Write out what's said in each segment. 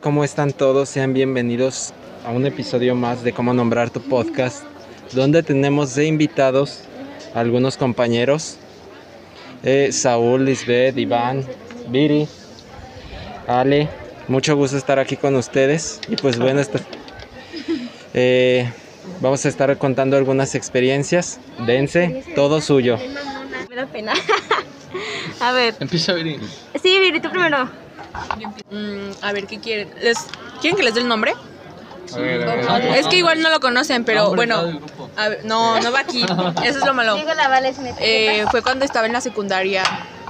¿Cómo están todos? Sean bienvenidos a un episodio más de Cómo Nombrar tu Podcast, donde tenemos de invitados a algunos compañeros, eh, Saúl, Lisbeth, Iván, Viri, Ale. Mucho gusto estar aquí con ustedes. Y pues bueno, esta- eh, vamos a estar contando algunas experiencias. Dense, todo suyo. Me da pena. a ver, Empieza Viri. sí, Viri, tú primero. Mm, a ver, ¿qué quieren? ¿Les, ¿Quieren que les dé el nombre? A ver, a ver. Es que igual no lo conocen, pero bueno. a ver, no, no va aquí. Eso es lo malo. Eh, fue cuando estaba en la secundaria.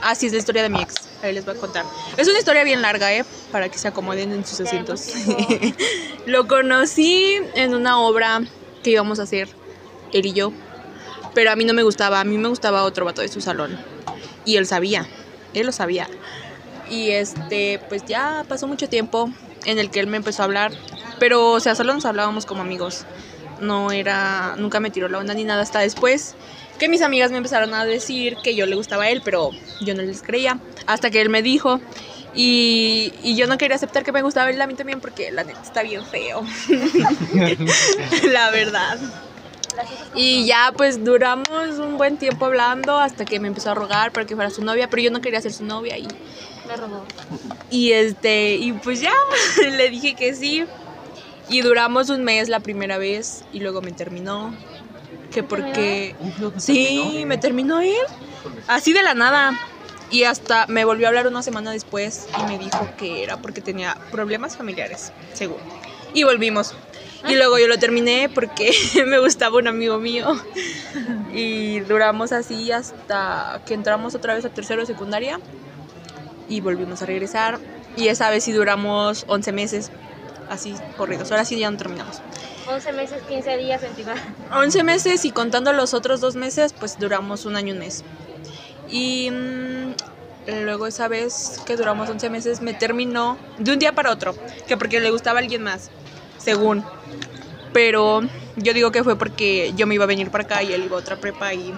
Así es la historia de mi ex. Ahí les voy a contar. Es una historia bien larga, ¿eh? Para que se acomoden en sus asientos. lo conocí en una obra que íbamos a hacer, él y yo. Pero a mí no me gustaba. A mí me gustaba otro vato de su salón. Y él sabía. Él lo sabía. Y este, pues ya pasó mucho tiempo en el que él me empezó a hablar. Pero, o sea, solo nos hablábamos como amigos. No era. Nunca me tiró la onda ni nada hasta después que mis amigas me empezaron a decir que yo le gustaba a él, pero yo no les creía. Hasta que él me dijo. Y, y yo no quería aceptar que me gustaba él a mí también porque la neta está bien feo. la verdad. Y ya pues duramos un buen tiempo hablando hasta que me empezó a rogar para que fuera su novia, pero yo no quería ser su novia y, Me robó. y este y pues ya le dije que sí. Y duramos un mes la primera vez y luego me terminó. Que porque sí, me terminó él. Así de la nada. Y hasta me volvió a hablar una semana después y me dijo que era porque tenía problemas familiares, según. Y volvimos. Y luego yo lo terminé porque me gustaba un amigo mío. Y duramos así hasta que entramos otra vez a tercero de secundaria. Y volvimos a regresar. Y esa vez sí duramos 11 meses. Así, corridos. Ahora sí ya no terminamos. 11 meses, 15 días, 29. 11 meses y contando los otros dos meses, pues duramos un año y un mes. Y mm, luego esa vez que duramos 11 meses me terminó de un día para otro, que porque le gustaba a alguien más, según. Pero yo digo que fue porque yo me iba a venir para acá y él iba a otra prepa y,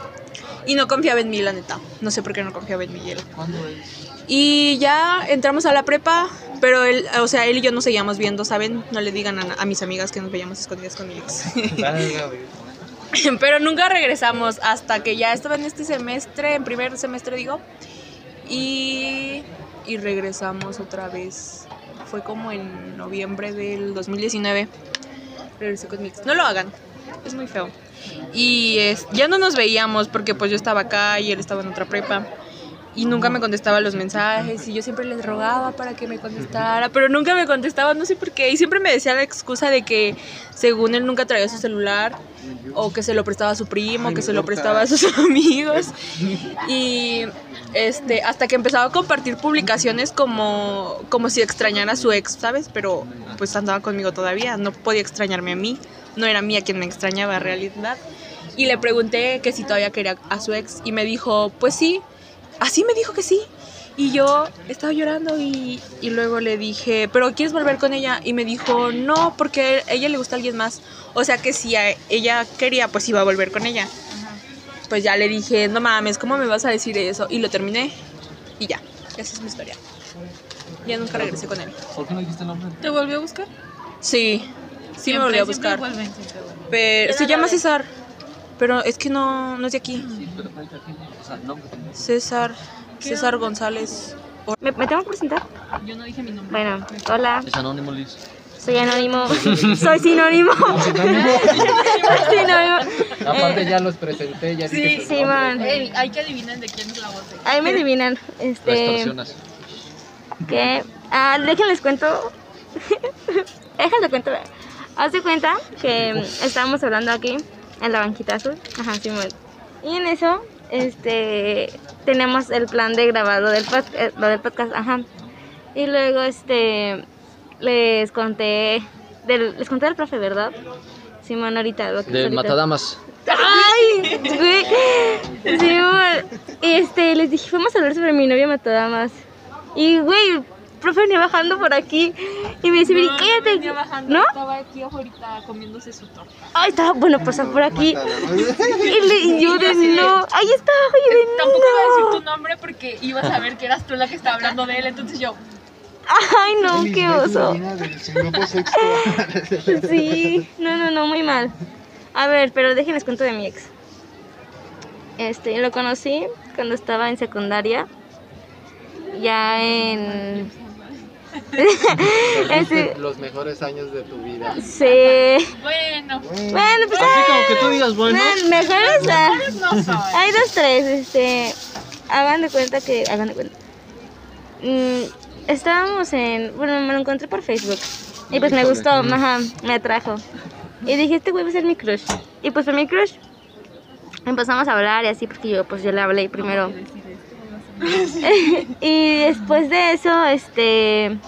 y no confiaba en mí, la neta. No sé por qué no confiaba en mí él. ¿Cuándo es? Y ya entramos a la prepa, pero él, o sea, él y yo nos seguíamos viendo, ¿saben? No le digan a, mis amigas que nos veíamos escondidas con mi ex. Pero nunca regresamos hasta que ya estaba en este semestre, en primer semestre digo, y, y regresamos otra vez. Fue como en noviembre del 2019. Regresé con mi ex. No lo hagan, es muy feo. Y es, ya no nos veíamos porque pues yo estaba acá y él estaba en otra prepa. Y nunca me contestaba los mensajes y yo siempre les rogaba para que me contestara, pero nunca me contestaba, no sé por qué. Y siempre me decía la excusa de que según él nunca traía su celular o que se lo prestaba a su primo, que se lo prestaba a sus amigos. Y este, hasta que empezaba a compartir publicaciones como, como si extrañara a su ex, ¿sabes? Pero pues andaba conmigo todavía, no podía extrañarme a mí, no era mía quien me extrañaba en realidad. Y le pregunté que si todavía quería a su ex y me dijo, pues sí, así me dijo que sí. Y yo estaba llorando y, y luego le dije, ¿pero quieres volver con ella? Y me dijo, no, porque a ella le gusta alguien más. O sea que si a ella quería, pues iba a volver con ella. Pues ya le dije, no mames, ¿cómo me vas a decir eso? Y lo terminé y ya, esa es mi historia. Ya nunca regresé con él. ¿Por qué no dijiste el nombre? ¿Te volvió a buscar? Sí, sí me volvió a buscar. Vuelven. Pero se llama. César. Pero es que no, no es de aquí. Pero cuenta quién es. O sea, nombre. César, César González. ¿Me, me tengo que presentar? Yo no dije mi nombre. Bueno, hola, Es anónimo, Liz. soy anónimo. soy sinónimo. soy sinónimo. Aparte Eh, ya los presenté, ya dije su Sí, man. Ey, hay que adivinar de quién es la voz. de- Ahí me adivinan. Este. que ah, déjenles cuento déjenles cuento haz de cuenta que estábamos hablando aquí en la banquita azul ajá Simón y en eso este tenemos el plan de grabar lo del, pod- eh, lo del podcast ajá y luego este les conté del, les conté del profe verdad Simón ahorita lo que De ahorita. Matadamas. ¡Ay! Güey. Sí, güey. Este, les dije, vamos a hablar sobre mi novia Matadamas. Y, güey, profe venía bajando por aquí. Y me dice, Viri, cállate. venía bajando, ¿No? Estaba aquí ahorita comiéndose su torta. Ay, estaba, bueno, pasó por aquí. Y, le, y yo de no. Ahí está, y de Tampoco iba a decir no. tu nombre porque iba a saber que eras tú la que estaba hablando de él. Entonces yo, Ay, no, qué oso. Sí, no, no, no, muy mal. A ver, pero déjenles cuento de mi ex. Este, lo conocí cuando estaba en secundaria. Ya en. Este, Los mejores años de tu vida. sí. Bueno, Bueno, pues. Así como ah, que tú digas, bueno. no, mejor está. no soy. Hay dos, tres. Este. Hagan de cuenta que. Hagan de cuenta. Mm, estábamos en. Bueno, me lo encontré por Facebook. Y pues me gustó, ajá, me atrajo. Y dije, este güey va a ser mi crush. Y pues fue mi crush. Empezamos a hablar y así, porque yo pues yo le hablé primero. y después de eso, este.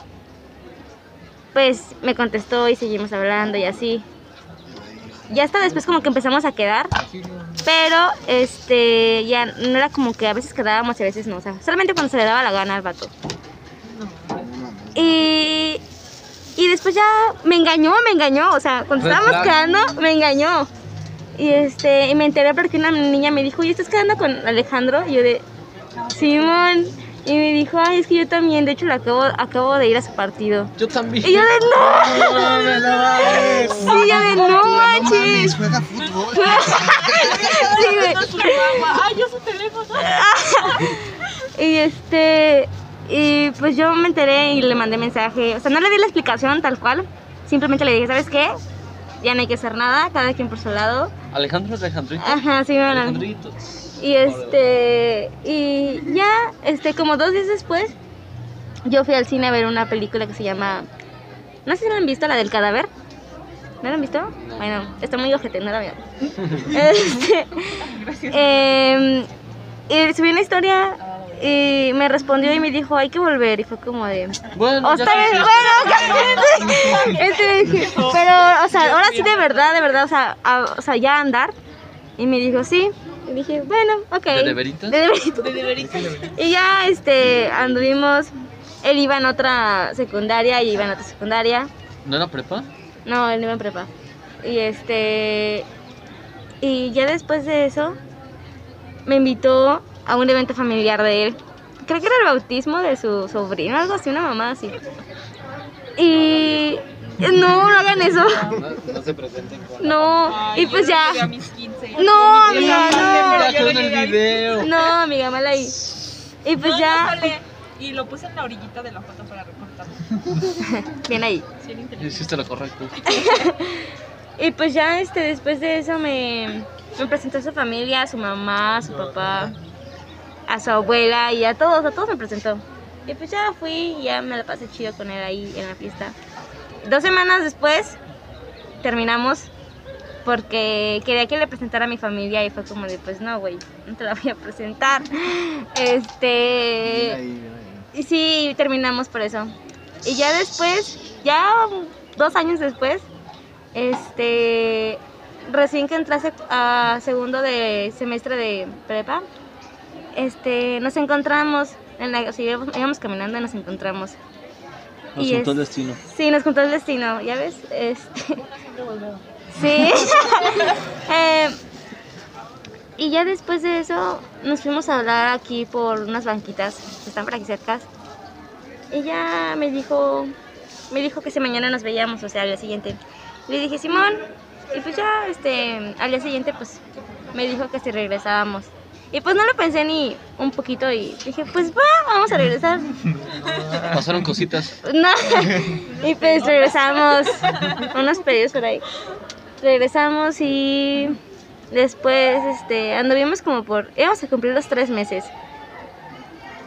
Pues me contestó y seguimos hablando y así. Ya hasta después como que empezamos a quedar. Pero este ya no era como que a veces quedábamos y a veces no. O sea, solamente cuando se le daba la gana al vato. Y, y después ya me engañó, me engañó. O sea, cuando estábamos quedando, me engañó. Y este, y me enteré porque una niña me dijo, ¿y estás quedando con Alejandro? Y yo de, Simón. Y me dijo, ay, es que yo también, de hecho, le acabo, acabo de ir a su partido. Yo también. Y yo de, no. No no mames. Sí, yo de, no No manches. mames, juega fútbol. Sí, güey. Ay, yo su teléfono. Y este, y pues yo me enteré y le mandé mensaje. O sea, no le di la explicación tal cual. Simplemente le dije, ¿sabes qué? Ya no hay que hacer nada, cada quien por su lado. Alejandro es Alejandrito. Ajá, sí, bueno. Alejandrito. Y este, y ya, este, como dos días después, yo fui al cine a ver una película que se llama, no sé si la han visto, la del cadáver. ¿No la han visto? Bueno, está muy ojete, no la vean. Este, em, y subí una historia y me respondió y me dijo, hay que volver. Y fue como de, Bueno, o está se bien, hiciste. bueno, este, dije, pero, o sea, ahora sí de verdad, de verdad, o sea, a- o sea, ya andar. Y me dijo, sí. Y dije, bueno, ok. ¿De de veritas? De de veritas. Y ya, este, anduvimos. Él iba en otra secundaria y iba en otra secundaria. ¿No era prepa? No, él no iba en prepa. Y este. Y ya después de eso, me invitó a un evento familiar de él. Creo que era el bautismo de su sobrino, algo así, una mamá así. Y. No, no hagan eso. No, no se presenten con No. Y pues Yo ya. llegué a mis 15. No, amiga, no el video. no. No, amiga, mal ahí. Y pues No, ya. no sale. Y lo puse en la orillita de la foto para recortarlo. Bien ahí. Sí. Hiciste lo correcto. Y pues ya este, después de eso me, me presentó a su familia, a su mamá, a su papá, a su abuela y a todos, a todos me presentó. Y pues ya fui y ya me la pasé chido con él ahí en la fiesta. Dos semanas después terminamos porque quería que le presentara a mi familia y fue como de pues no, güey, no te la voy a presentar. Este... Y sí, terminamos por eso. Y ya después, ya dos años después, este, recién que entré a segundo de semestre de prepa, este, nos encontramos, en la, o sea, íbamos, íbamos caminando y nos encontramos. Nos Y juntó el es- destino. Sí, nos juntó el destino, ¿ya ves? Este, sí. Eh, y ya después de eso nos fuimos a hablar aquí por unas banquitas que están por aquí cerca. Y ya me dijo, me dijo que si mañana nos veíamos, o sea, al día siguiente. Le dije, Simón, y pues ya, este, al día siguiente, pues, me dijo que si regresábamos. Y pues no lo pensé ni un poquito y dije, pues va, vamos a regresar. Pasaron cositas. No. Y pues regresamos unos periodos por ahí. Regresamos y después este anduvimos como por íbamos a cumplir los tres meses.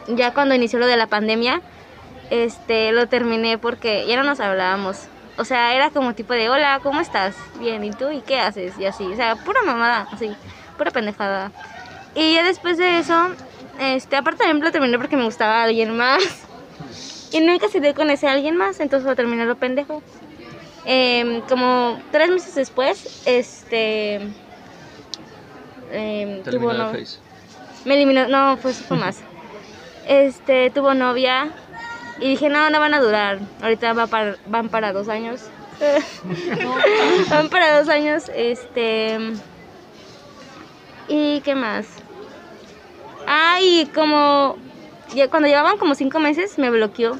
Ya cuando inició lo de la pandemia, este lo terminé porque ya no nos hablábamos. O sea, era como tipo de hola, ¿cómo estás? Bien, ¿y tú? ¿Y qué haces? Y así, o sea, pura mamada, así, pura pendejada. Y ya después de eso, este, aparte también lo terminé porque me gustaba alguien más. Y nunca se dio con ese alguien más, entonces lo terminé lo pendejo. Em, como tres meses después, este. Te tuvo eliminó no- el Face. me eliminó, no, pues fue más. Este, tuvo novia y dije, no, no van a durar. Ahorita va para, van para dos años. van para dos años, este... ¿Y qué más? Ah, y como... ya cuando llevaban como cinco meses me bloqueó.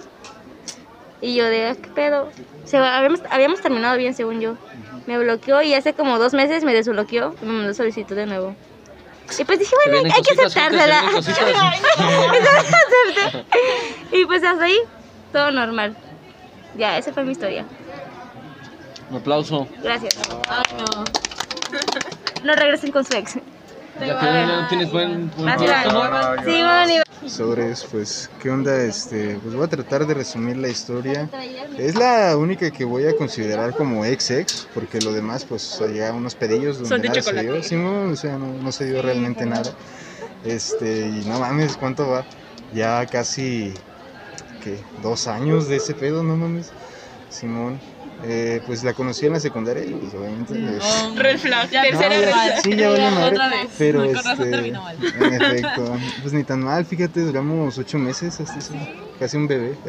Y yo de, "Ah, ¿qué pedo? Se, habíamos, habíamos terminado bien, según yo. Me bloqueó y hace como dos meses me desbloqueó y me mandó solicitud de nuevo. Y pues dije, bueno, hay que aceptársela. y pues hasta ahí, todo normal. Ya, esa fue mi historia. Un aplauso. Gracias. Ay, no. No regresen con su ex. Ya que no tienes buen, ¿no? Sobres, pues, ¿qué onda? Este, pues voy a tratar de resumir la historia. Es la única que voy a considerar como ex-ex, porque lo demás, pues, allá unos pedillos donde Son de nada se dio. chocolate. Simón, o sea, no, no se dio realmente nada. Este, y no mames, ¿cuánto va? Ya casi, ¿qué? Dos años de ese pedo, no mames. Simón, eh, pues la conocí en la secundaria y pues, obviamente... pues, Red flag. Ya, no, Tercera ya- vez. sí, ya vale madre, Otra vez. pero Con razón este, terminó mal. en efecto, pues ni tan mal, fíjate, duramos ocho meses, hasta eso, casi un bebé.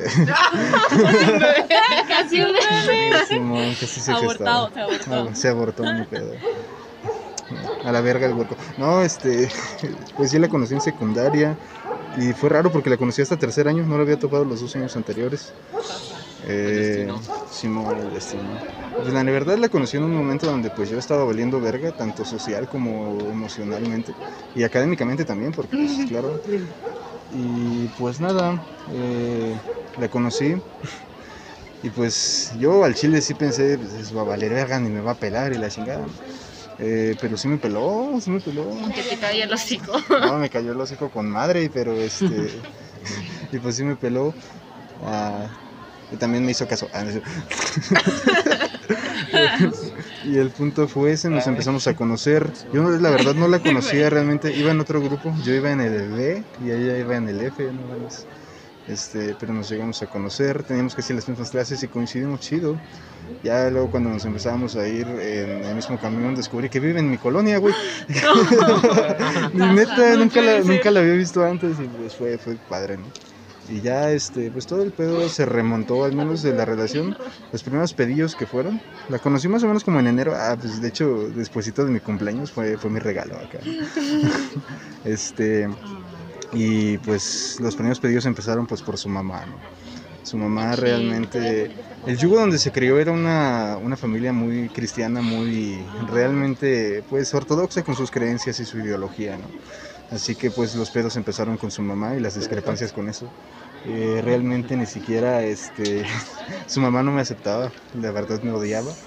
casi un Simón, casi se Abortado, se abortó. Ah, se abortó mi pedo. A la verga el hueco. No, este, pues sí la conocí en secundaria y fue raro porque la conocí hasta tercer año, no la había topado los dos años anteriores. Eh, Simón, el destino. Pues la verdad la conocí en un momento donde pues yo estaba valiendo verga, tanto social como emocionalmente y académicamente también, porque pues claro. Y pues nada, eh, la conocí y pues yo al chile sí pensé, pues eso va a valer verga, ni me va a pelar y la chingada. Eh, pero sí me peló, sí me peló. Que te caía el hocico. No, me cayó el hocico con madre, pero este. y pues sí me peló. ah, y también me hizo caso. Ah, y el punto fue ese, nos empezamos a conocer. Yo la verdad no la conocía realmente, iba en otro grupo, yo iba en el B y ella iba en el F, no. Este, pero nos llegamos a conocer, teníamos casi las mismas clases y coincidimos chido. Ya luego cuando nos empezábamos a ir en el mismo camión descubrí que vive en mi colonia, güey. Neta, nunca la, nunca la había visto antes y pues fue, fue padre, ¿no? Y ya, este, pues todo el pedo se remontó, al menos de la relación. Los primeros pedillos que fueron, la conocí más o menos como en enero. Ah, pues de hecho, despuesito de mi cumpleaños fue, fue mi regalo acá. este, y pues los primeros pedidos empezaron pues por su mamá, ¿no? Su mamá realmente... El yugo donde se crió era una, una familia muy cristiana, muy realmente pues ortodoxa con sus creencias y su ideología, ¿no? Así que pues los pedos empezaron con su mamá y las discrepancias con eso. Eh, realmente ni siquiera este, su mamá no me aceptaba, la verdad me odiaba.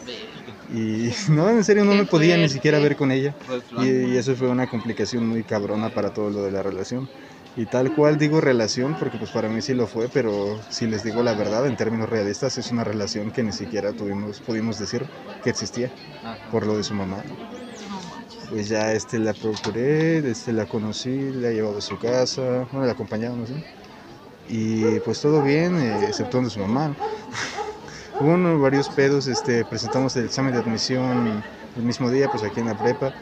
Y no, en serio no me podía ni siquiera ver con ella. Y, y eso fue una complicación muy cabrona para todo lo de la relación. Y tal cual digo relación, porque pues para mí sí lo fue, pero si les digo la verdad, en términos realistas, es una relación que ni siquiera tuvimos, pudimos decir que existía por lo de su mamá. Pues ya este la procuré, este la conocí, la llevaba a su casa, bueno, la acompañábamos, ¿sí? Y pues todo bien, eh, excepto de su mamá. Hubo varios pedos, este, presentamos el examen de admisión el mismo día, pues aquí en la prepa.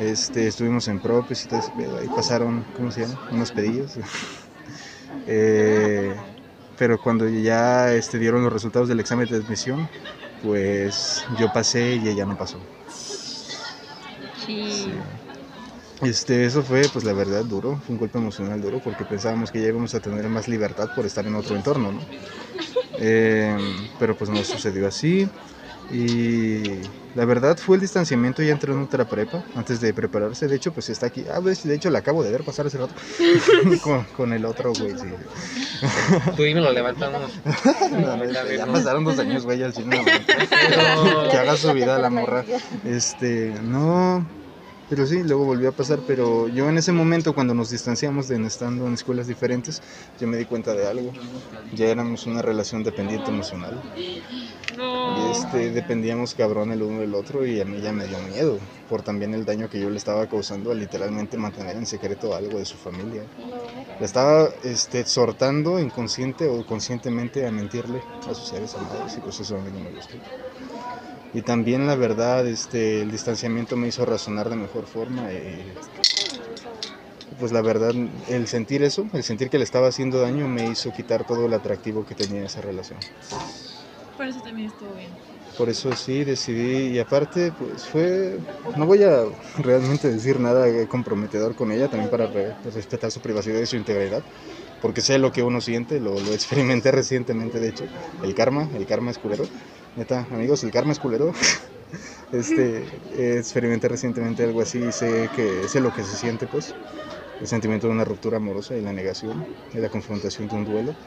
Este, estuvimos en propes y todo ese. Ahí pasaron, ¿cómo se llama? Unos pedillos. Eh, pero cuando ya este, dieron los resultados del examen de admisión, pues yo pasé y ella no pasó. Sí. Este, eso fue, pues la verdad, duro, fue un golpe emocional duro porque pensábamos que ya íbamos a tener más libertad por estar en otro entorno, ¿no? Eh, pero pues no sucedió así y la verdad fue el distanciamiento ya entró en otra prepa antes de prepararse, de hecho pues está aquí, ah, pues, de hecho la acabo de ver pasar hace rato con, con el otro güey, sí. Tú y me lo levantamos. No, no, ya pasaron dos años, güey, al cine. que haga su vida la morra. Este, no. Pero sí, luego volvió a pasar. Pero yo en ese momento, cuando nos distanciamos de estando en escuelas diferentes, yo me di cuenta de algo. Ya éramos una relación dependiente emocional. Y este, dependíamos cabrón el uno del otro y a mí ya me dio miedo por también el daño que yo le estaba causando al literalmente mantener en secreto algo de su familia. Le estaba este, exhortando inconsciente o conscientemente a mentirle a sus seres amados y pues eso a mí no me gustó. Y también la verdad, este, el distanciamiento me hizo razonar de mejor forma y pues la verdad, el sentir eso, el sentir que le estaba haciendo daño me hizo quitar todo el atractivo que tenía esa relación. Por eso también estuvo bien. Por eso sí decidí, y aparte, pues fue. No voy a realmente decir nada eh, comprometedor con ella, también para re- respetar su privacidad y su integridad. porque sé lo que uno siente, lo, lo experimenté recientemente, de hecho, el karma, el karma es culero. Neta, amigos, el karma es culero. Este, experimenté recientemente algo así y sé que sé lo que se siente, pues, el sentimiento de una ruptura amorosa y la negación y la confrontación de un duelo.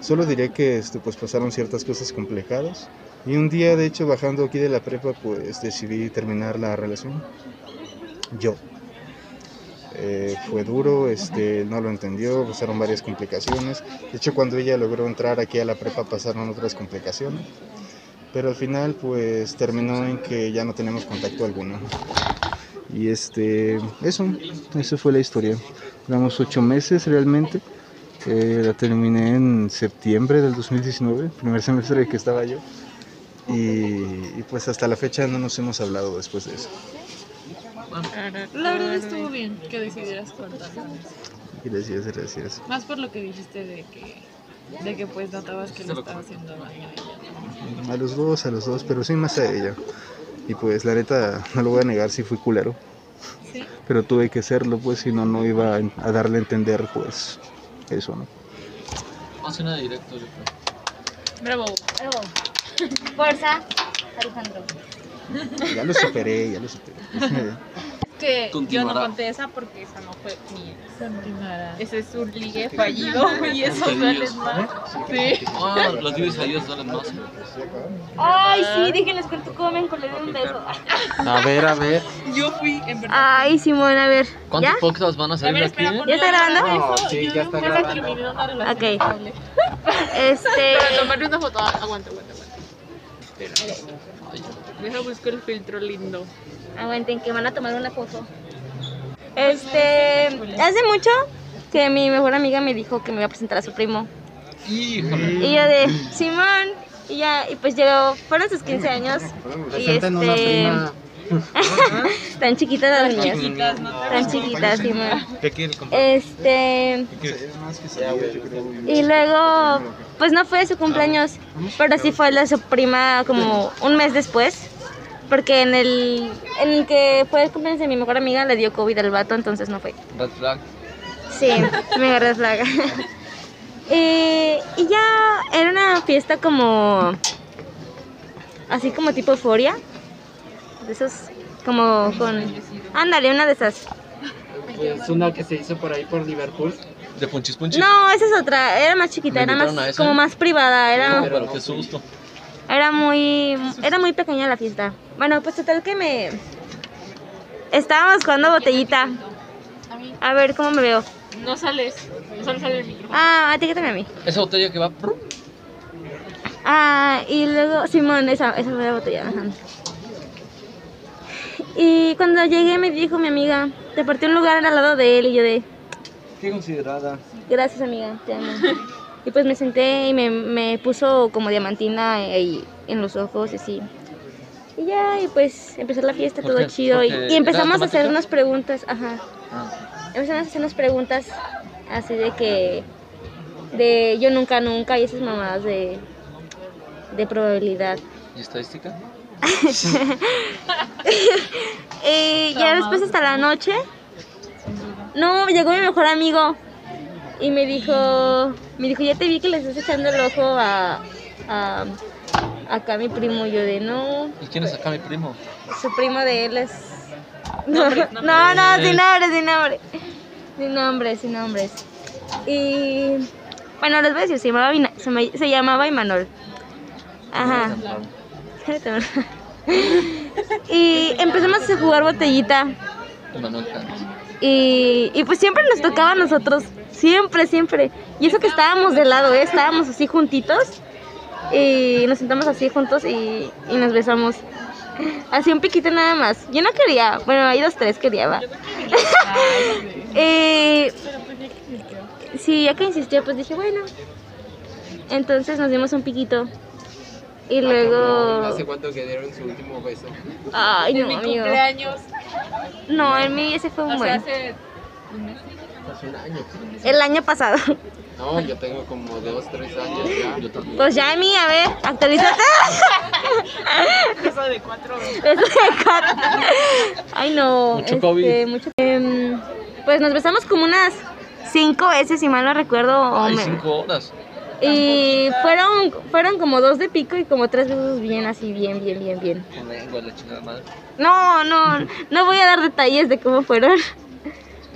Solo diré que este, pues pasaron ciertas cosas complicadas y un día, de hecho, bajando aquí de la prepa, pues decidí terminar la relación. Yo. Eh, fue duro, este, no lo entendió, pasaron varias complicaciones. De hecho, cuando ella logró entrar aquí a la prepa pasaron otras complicaciones. Pero al final, pues terminó en que ya no tenemos contacto alguno. Y este, eso, eso fue la historia. Duramos ocho meses realmente. Eh, la terminé en septiembre del 2019, primer semestre que estaba yo. Y, y pues hasta la fecha no nos hemos hablado después de eso. La verdad estuvo bien que decidieras cortar. Gracias, gracias. Más por lo que dijiste de que, de que pues notabas que le estaba haciendo daño a ella. A los dos, a los dos, pero sí más a ella. Y pues la neta, no lo voy a negar, sí fui culero. Sí. Pero tuve que serlo, pues si no, no iba a darle a entender, pues, eso, ¿no? Vamos a una directo, yo creo. Bravo. Fuerza, Alejandro. Ya lo superé, ya lo superé. Que yo no Continuará. conté esa porque esa no fue mía. Continuará. Ese es un ligue fallido y eso duele más. Sí. Ah, los a ellos duelen más. Ay, sí, déjenles cuento cómo me encolé de un beso. A ver, a ver. Yo fui, en verdad. Ay, Simón, a ver. ¿Cuántos ¿Ya? podcasts van a A salir aquí? espera, eh? ¿Ya está grabando? No, sí, ya está grabando. Ok. Este. Para tomarle una foto. Aguanta, aguanta, aguanta. Deja buscar el filtro lindo. Aguanten, que van a tomar una foto. Este. Hace mucho que mi mejor amiga me dijo que me iba a presentar a su primo. Híjole. Y yo de Simón. Y ya, y pues llegó, fueron sus 15 años. Y este. Tan chiquitas las niñas. Chiquitas, no Tan chiquitas, Simón. ¿Qué quieren comprar? Este. Y luego, pues no fue su cumpleaños, pero sí fue de su prima como un mes después. Porque en el, en el que fue el cumpleaños de mi mejor amiga le dio COVID al vato, entonces no fue. Red flag. Sí, me agarré flaga. y, y ya era una fiesta como. Así como tipo euforia. De esos, como con. Ándale, una de esas. Es una que se hizo por ahí por Liverpool. De punchis punchis. No, esa es otra. Era más chiquita, ¿Me era más como más privada. Era. Pero qué susto. Era muy, era muy pequeña la fiesta. Bueno, pues total que me... Estábamos jugando botellita. A ver, ¿cómo me veo? No sales. No sale, sale el micrófono. Ah, etiquétame a mí. Esa botella que va. Ah, y luego, Simón, esa, esa fue la botella. ajá. Y cuando llegué me dijo mi amiga, te partí un lugar al lado de él y yo de, Qué considerada. gracias amiga, te amo. Y pues me senté y me, me puso como diamantina ahí en los ojos y así. Y ya, y pues empezó la fiesta, ¿Por todo qué? chido. Y, ¿Porque y empezamos a hacer unas preguntas, ajá. Ah. Empezamos a hacer unas preguntas así de que, de yo nunca, nunca, y esas mamadas de, de probabilidad. ¿Y estadística? Y ya después hasta la noche, no, llegó mi mejor amigo y me dijo, me dijo, ya te vi que le estás echando el ojo a, a acá mi primo. Yo de, no, ¿Y quién es acá mi primo? su primo de él es... No, no, no, sin nombre, sin nombre. Sin nombres, sin nombres. Y bueno, les voy a decir, se llamaba, Vina- se, me- se llamaba Imanol. Ajá. y empezamos a jugar botellita. Y, y pues siempre nos tocaba a nosotros. Siempre, siempre. Y eso que estábamos de lado, ¿eh? Estábamos así juntitos. Y nos sentamos así juntos y, y nos besamos. Así un piquito nada más. Yo no quería. Bueno, hay dos, tres quería, va. Eh, sí, ya que insistió, pues dije, bueno. Entonces nos dimos un piquito. Y luego... ¿Hace cuánto que dieron su último beso? Ay, En no, mi amigo. cumpleaños. No, en mí ese fue un O sea, buen. hace un mes. Hace un año. El año pasado. No, yo tengo como dos, tres años ya. Yo también. Pues ya en mí, a ver, actualízate. Eso de cuatro. Eso de cuatro. Ay, no. Mucho COVID. mucho- em, pues nos besamos como unas cinco veces, si mal no recuerdo. Ay, cinco horas. Y fueron, fueron como dos de pico y como tres besos bien así, bien, bien, bien, bien. Con lengua, la chingada madre. No, no, no voy a dar detalles de cómo fueron,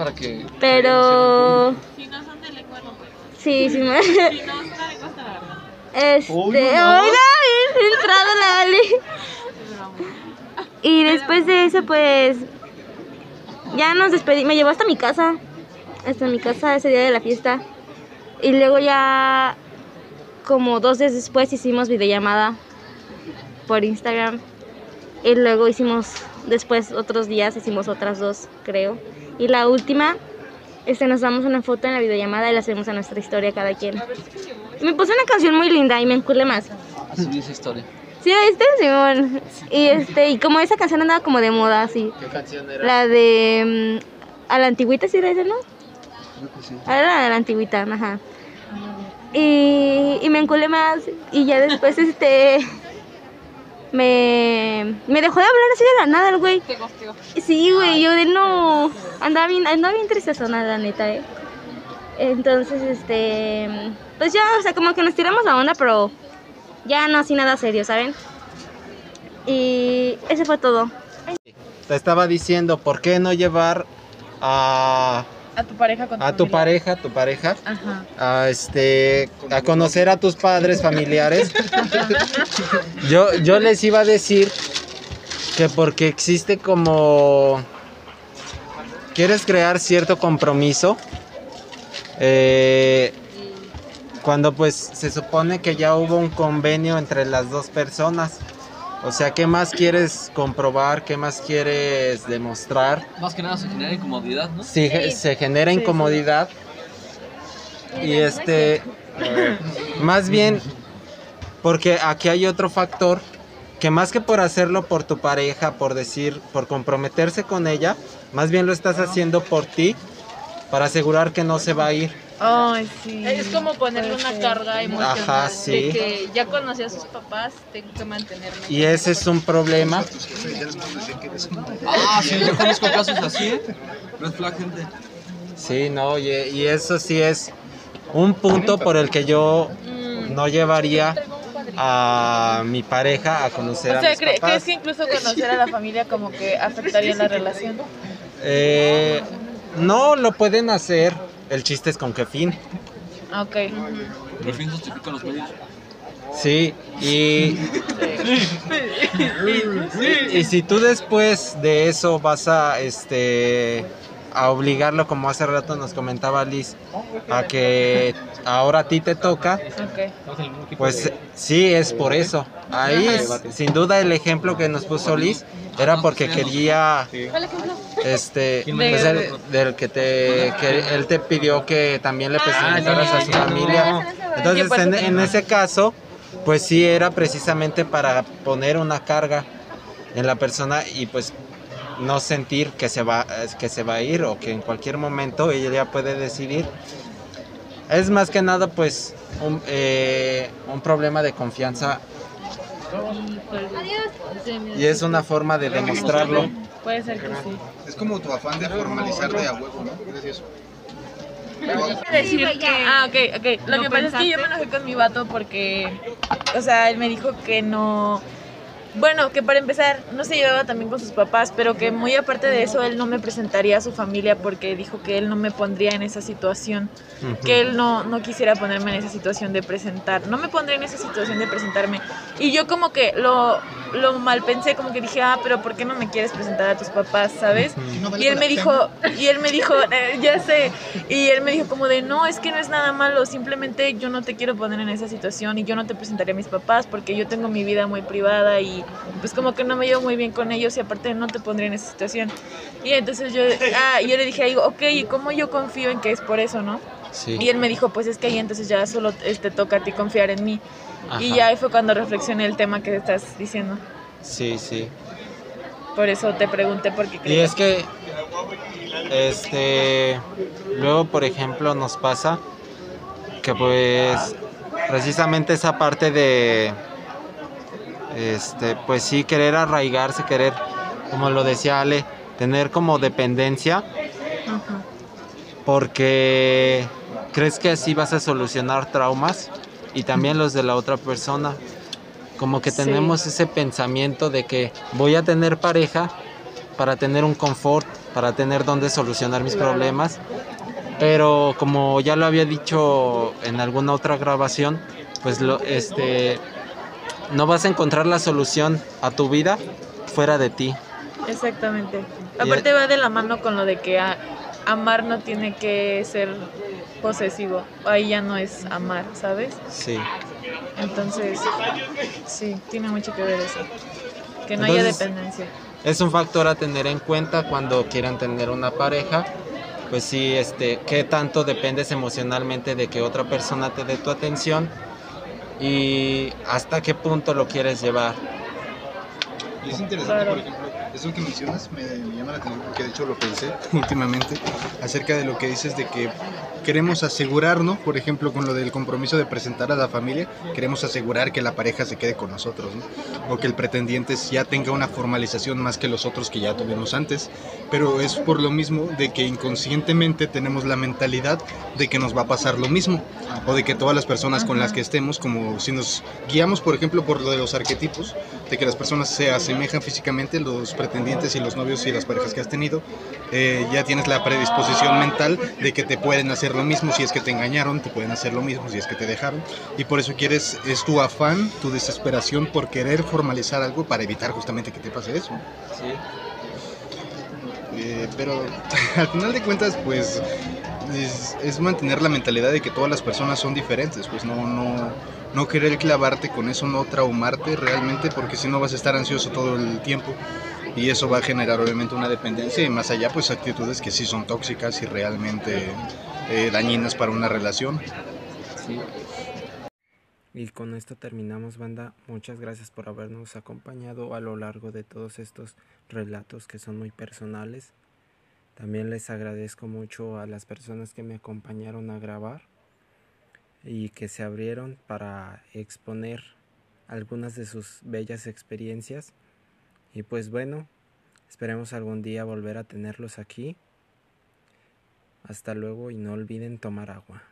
para que. pero Si no son de lengua, no puedo. sí, sí me... Si no de lengua, la verdad. Este, no. bien entrada la Ali. Y después de eso, pues, ya nos despedí, me llevó hasta mi casa, hasta mi casa ese día de la fiesta. Y luego ya, como dos días después, hicimos videollamada por Instagram. Y luego hicimos, después otros días, hicimos otras dos, creo. Y la última, este, nos damos una foto en la videollamada y la subimos a nuestra historia cada quien. Me puse una canción muy linda y me enculé más. Así dice historia. ¿Sí viste, Simón? Y este, y como esa canción andaba como de moda, así. ¿Qué canción era? La de mm, a la antigüita, ¿sí era esa, no? Creo que sí. Era la de la antigüita, ajá. Y, y me enculé más y ya después este me, me dejó de hablar así de la nada el güey. Te. Sí, güey, yo de no. Andaba bien, andaba bien tristezona, la neta, eh. Entonces, este. Pues ya, o sea, como que nos tiramos la onda, pero ya no así nada serio, ¿saben? Y ese fue todo. Te estaba diciendo, ¿por qué no llevar a, A tu pareja con a tu pareja, tu pareja, Ajá. a este a conocer a tus padres familiares? Yo, yo les iba a decir que porque existe como quieres crear cierto compromiso eh, cuando pues se supone que ya hubo un convenio entre las dos personas. O sea, ¿qué más quieres comprobar? ¿Qué más quieres demostrar? Más que nada se genera incomodidad, ¿no? Si ge- se genera incomodidad y este más bien porque aquí hay otro factor que más que por hacerlo por tu pareja, por decir, por comprometerse con ella, más bien lo estás haciendo por ti para asegurar que no se va a ir. Ay, sí. Es como ponerle una carga emocional. Ajá, sí. De que ya conocí a sus papás, tengo que mantenerme. Y ese es un problema. Ah, sí, yo conozco casos así, ¿eh? Red flag, gente. Sí, no, y, y eso sí es un punto por el que yo no llevaría a mi pareja a conocer O a mis ¿cre- papás. ¿crees que incluso conocer a la familia como que afectaría la relación? Eh, no lo pueden hacer. El chiste es con qué fin. Ok. El fin justifica los medios. Sí, y, y si tú después de eso vas a este a obligarlo como hace rato nos comentaba Liz a que ahora a ti te toca, pues sí es por eso. Ahí es, sin duda el ejemplo que nos puso Liz era porque quería este pues, el- del que te que él te pidió que también le presentaras a su familia. Entonces en, en ese caso pues sí era precisamente para poner una carga en la persona y pues no sentir que se va que se va a ir o que en cualquier momento ella ya puede decidir. Es más que nada pues un, eh, un problema de confianza y es una forma de demostrarlo. Puede ser que sí. Es como tu afán de formalizarte a huevo, ¿no? Es eso. decir que... Ah, ok, ok. Lo que pasa es que yo me enojé con mi vato porque, o sea, él me dijo que no... Bueno, que para empezar no se llevaba también con sus papás, pero que muy aparte de eso él no me presentaría a su familia porque dijo que él no me pondría en esa situación, que él no, no quisiera ponerme en esa situación de presentar, no me pondría en esa situación de presentarme. Y yo como que lo, lo mal pensé, como que dije, ah, pero ¿por qué no me quieres presentar a tus papás, sabes? Y él me dijo, y él me dijo, "Eh, ya sé, y él me dijo como de, no, es que no es nada malo, simplemente yo no te quiero poner en esa situación y yo no te presentaré a mis papás porque yo tengo mi vida muy privada y pues como que no me llevo muy bien con ellos y aparte no te pondré en esa situación. Y entonces yo, ah, yo le dije, digo, ok, ¿y cómo yo confío en que es por eso, no? Sí. Y él me dijo, pues es que ahí entonces ya solo este, toca a ti confiar en mí. Y Ajá. ya ahí fue cuando reflexioné el tema que estás diciendo. Sí, sí. Por eso te pregunté por qué Y crees. es que, este, luego, por ejemplo, nos pasa que pues precisamente esa parte de, este, pues sí, querer arraigarse, querer, como lo decía Ale, tener como dependencia, porque crees que así vas a solucionar traumas y también los de la otra persona. Como que Sí. tenemos ese pensamiento de que voy a tener pareja para tener un confort, para tener donde solucionar mis Claro. problemas. Pero como ya lo había dicho en alguna otra grabación, pues lo, este, no vas a encontrar la solución a tu vida fuera de ti. Exactamente. Aparte va de la mano con lo de que a- amar no tiene que ser posesivo. Ahí ya no es amar, ¿sabes? Sí. Entonces, sí, tiene mucho que ver eso. Que no haya dependencia. Es un factor a tener en cuenta cuando quieran tener una pareja. Pues sí, este, qué tanto dependes emocionalmente de que otra persona te dé tu atención y hasta qué punto lo quieres llevar. Y es interesante, Claro. por ejemplo, eso que mencionas me, llama la atención porque de hecho lo pensé últimamente acerca de lo que dices de que queremos asegurarnos, por ejemplo, con lo del compromiso de presentar a la familia, queremos asegurar que la pareja se quede con nosotros, ¿no? O que el pretendiente ya tenga una formalización más que los otros que ya tuvimos antes, pero es por lo mismo de que inconscientemente tenemos la mentalidad de que nos va a pasar lo mismo, o de que todas las personas con las que estemos, como si nos guiamos, por ejemplo, por lo de los arquetipos, de que las personas se asemejan físicamente, los pretendientes y los novios y las parejas que has tenido, eh, ya tienes la predisposición mental de que te pueden hacer lo mismo si es que te engañaron, te pueden hacer lo mismo si es que te dejaron, y por eso quieres, es tu afán, tu desesperación por querer formalizar algo para evitar justamente que te pase eso. Eh, pero al final de cuentas, pues es, es mantener la mentalidad de que todas las personas son diferentes, pues no, no, no querer clavarte con eso, no traumarte realmente, porque si no vas a estar ansioso todo el tiempo y eso va a generar obviamente una dependencia y más allá pues actitudes que sí son tóxicas y realmente eh, dañinas para una relación. Y con esto terminamos, banda. Muchas gracias por habernos acompañado a lo largo de todos estos relatos que son muy personales. También les agradezco mucho a las personas que me acompañaron a grabar y que se abrieron para exponer algunas de sus bellas experiencias. Y pues bueno, esperemos algún día volver a tenerlos aquí. Hasta luego y no olviden tomar agua.